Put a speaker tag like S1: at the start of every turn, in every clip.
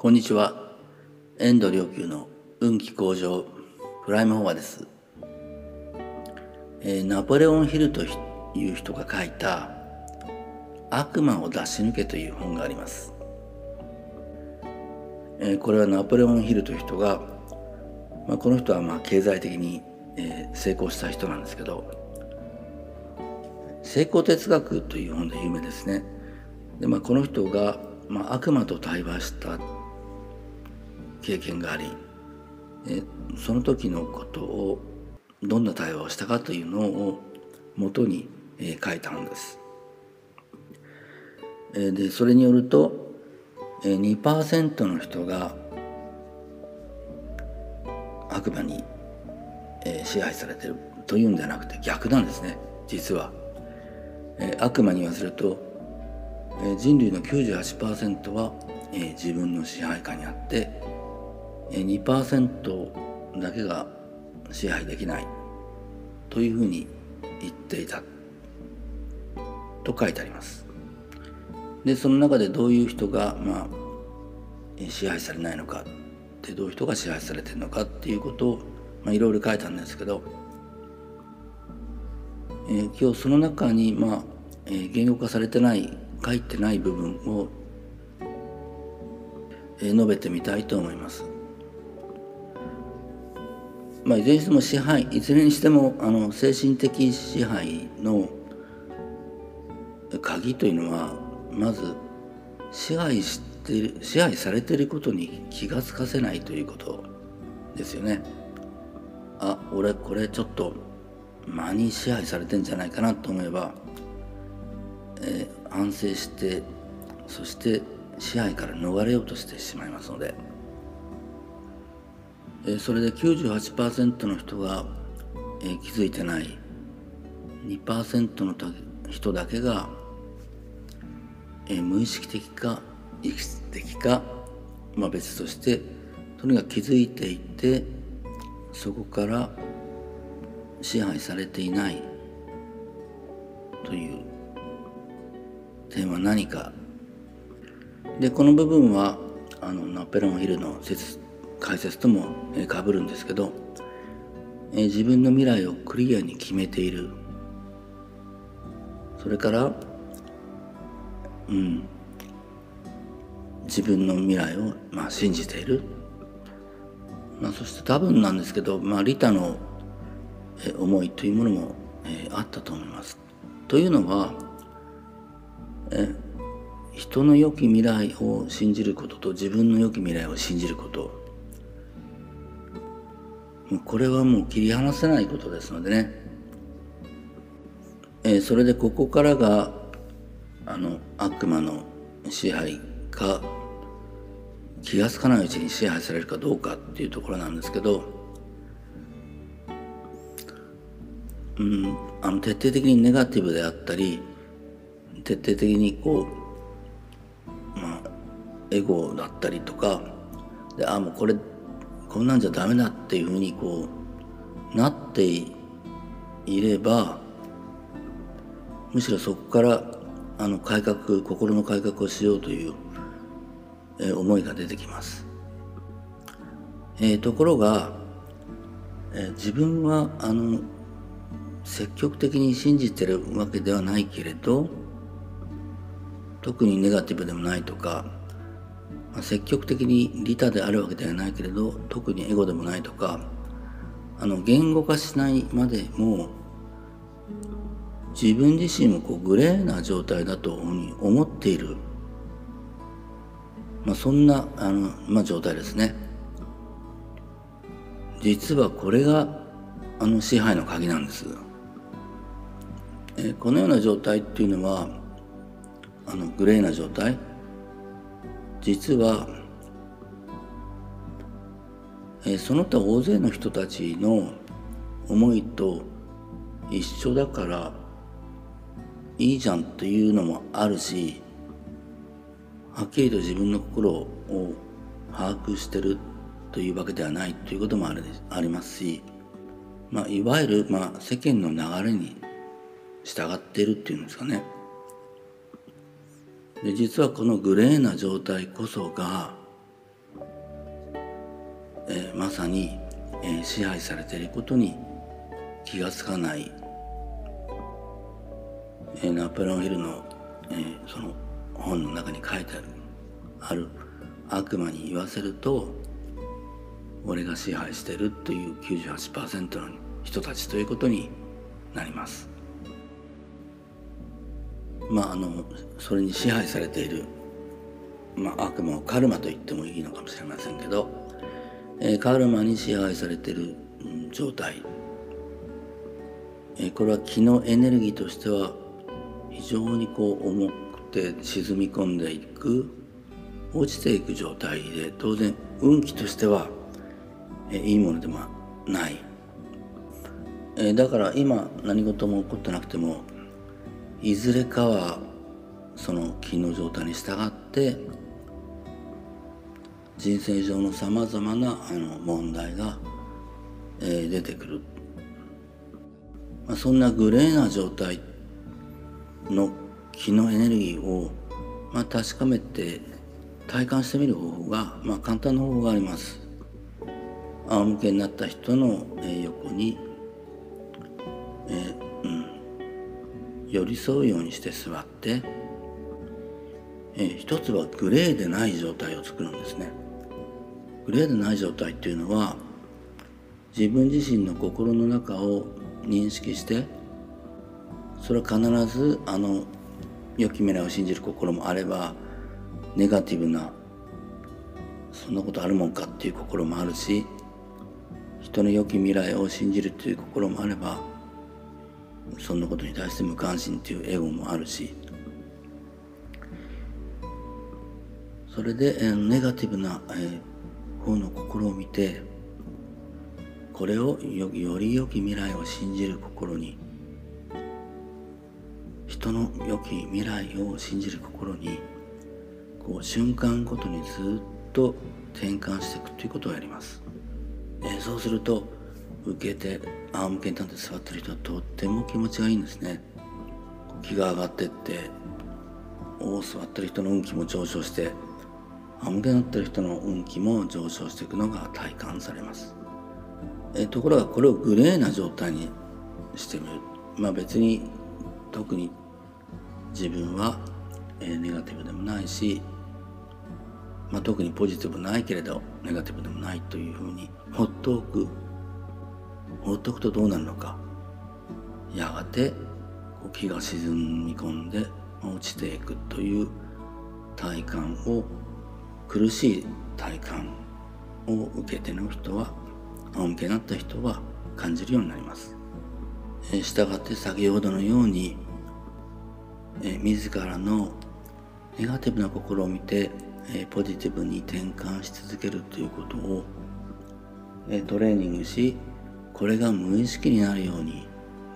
S1: こんにちは。遠藤良久の運気向上プライムフォアです、えー、ナポレオンヒルという人が書いた悪魔を出し抜けという本があります、えー、これはナポレオンヒルという人が、まあ、この人はまあ経済的に、えー、成功した人なんですけど成功哲学という本で有名ですね。で、まあ、この人が、まあ、悪魔と対話した経験がありその時のことをどんな対話をしたかというのをもとに、書いたんです。でそれによると、2%の人が悪魔に、支配されてるというんではなくて逆なんですね実は。悪魔に言わせると、人類の98%は、自分の支配下にあって2%だけが支配できない。というふうに言っていた。と書いてあります。でその中でどういう人が、まあ、支配されないのか。でどういう人が支配されてるのか。っていうことを、まあ、いろいろ書いたんですけど、えー、今日その中に、まあえー、言語化されてない書いてない部分を、えー、述べてみたいと思います。まあ、いずれにしても支配いずれにしてもあの精神的支配の鍵というのはまず支配してる支配されていることに気が付かせないということですよね。あ俺これちょっと間に支配されてんじゃないかなと思えば、えー、反省してそして支配から逃れようとしてしまいますので。それで98%の人が気づいてない。2%の人だけが無意識的か意識的か、まあ、別としてとにかく気づいていてそこから支配されていない。という点は何か。でこの部分はあのナペロンヒルの説解説ともかぶるんですけど自分の未来をクリアに決めている。それからうん自分の未来を、まあ、信じている、まあ、そして多分なんですけど、まあ、リタの思いというものも、えあったと思います。というのはえ人の良き未来を信じることと自分の良き未来を信じること。これはもう切り離せないことですのでね、えー、それでここからがあの悪魔の支配か気が付かないうちに支配されるかどうかっていうところなんですけど、うん、あの徹底的にネガティブであったり徹底的にこう、まあ、エゴだったりとかであもうこれこんなんじゃダメだっていうふうにこうなっていればむしろそこからあの改革心の改革をしようという、え、思いが出てきます。えー、ところが、えー、自分はあの積極的に信じてるわけではないけれど特にネガティブでもないとか積極的に利他であるわけではないけれど特にエゴでもないとかあの言語化しないまでも自分自身もこうグレーな状態だと思っている、まあ、そんなあの、まあ、状態ですね。実はこれがあの支配の鍵なんです。えこのような状態っていうのはあのグレーな状態。実は、え、その他大勢の人たちの思いと一緒だからいいじゃんというのもあるしはっきりと自分の心を把握してるというわけではないということもあるありますし、まあ、いわゆる、まあ、世間の流れに従っているっていうんですかね。で実はこのグレーな状態こそがえまさに、えー、支配されていることに気がつかない、えー、ナポレオンヒルの、えー、その本の中に書いてあるある悪魔に言わせると俺が支配してるという98%の人たちということになります。まああのそれに支配されている、まあ、悪魔をカルマと言ってもいいのかもしれませんけど、えー、カルマに支配されている、うん、状態、えー、これは気のエネルギーとしては非常にこう重くて沈み込んでいく落ちていく状態で当然運気としては、えー、いいものでもない、えー、だから今何事も起こってなくてもいずれかはその気の状態に従って人生上のさまざまなあの問題が、えー、出てくる、まあ、そんなグレーな状態の気のエネルギーを、まあ、確かめて体感してみる方法が、まあ、簡単な方法があります。仰向けになった人の、えー、横に、えー寄り添うようにして座って、えー、一つはグレーでない状態を作るんですね。グレーでない状態っていうのは自分自身の心の中を認識してそれは必ずあの良き未来を信じる心もあればネガティブなそんなことあるもんかっていう心もあるし人の良き未来を信じるという心もあればそんなことに対して無関心っていうエゴもあるしそれで、えネガティブな、え方の心を見てこれをよより良き未来を信じる心に人の良き未来を信じる心にこう瞬間ごとにずっと転換していくということをやります、えそうすると受けて仰向けに立って座ってる人はとっても気持ちがいいんですね。気が上がってってお座ってる人の運気も上昇して仰向けになってる人の運気も上昇していくのが体感されます。えところがこれをグレーな状態にしてみる。まあ別に特に自分は、えネガティブでもないし、まあ、特にポジティブないけれどネガティブでもないというふうにほっとく放っておくとどうなるのかやがて気が沈み込んで落ちていくという体感を苦しい体感を受けての人は仰向けになった人は感じるようになります。したがって先ほどのようにえ自らのネガティブな心を見てえポジティブに転換し続けるということをえトレーニングしこれが無意識になるように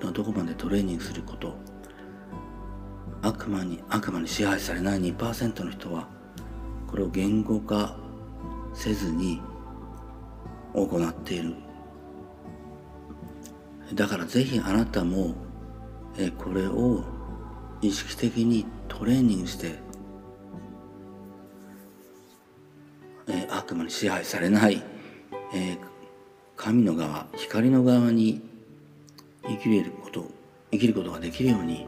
S1: どこまでトレーニングすること。悪魔に悪魔に支配されない2%の人はこれを言語化せずに行っている。だからぜひあなたもえこれを意識的にトレーニングしてえ悪魔に支配されない、えー、神の側光の側に生きること生きることができるように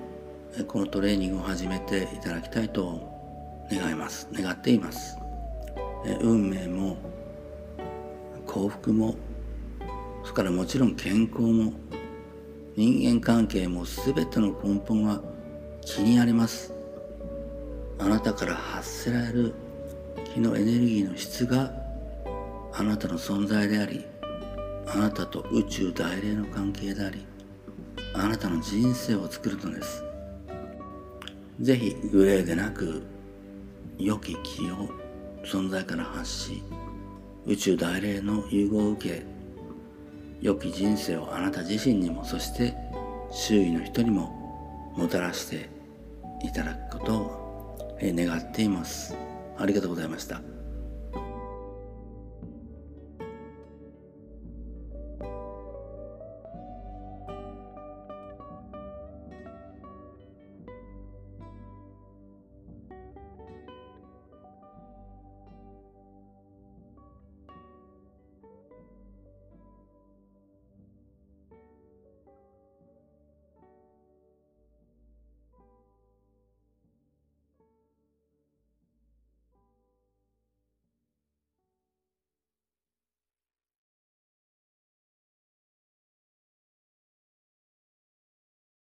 S1: このトレーニングを始めていただきたいと願います。願っています。運命も幸福もそれからもちろん健康も人間関係も全ての根本は気にあります。あなたから発せられる気のエネルギーの質があなたの存在でありあなたと宇宙大霊の関係でありあなたの人生を作るのです。ぜひグレーでなく良き気を存在から発し宇宙大霊の融合を受け良き人生をあなた自身にもそして周囲の人にももたらしていただくことを願っています。ありがとうございました。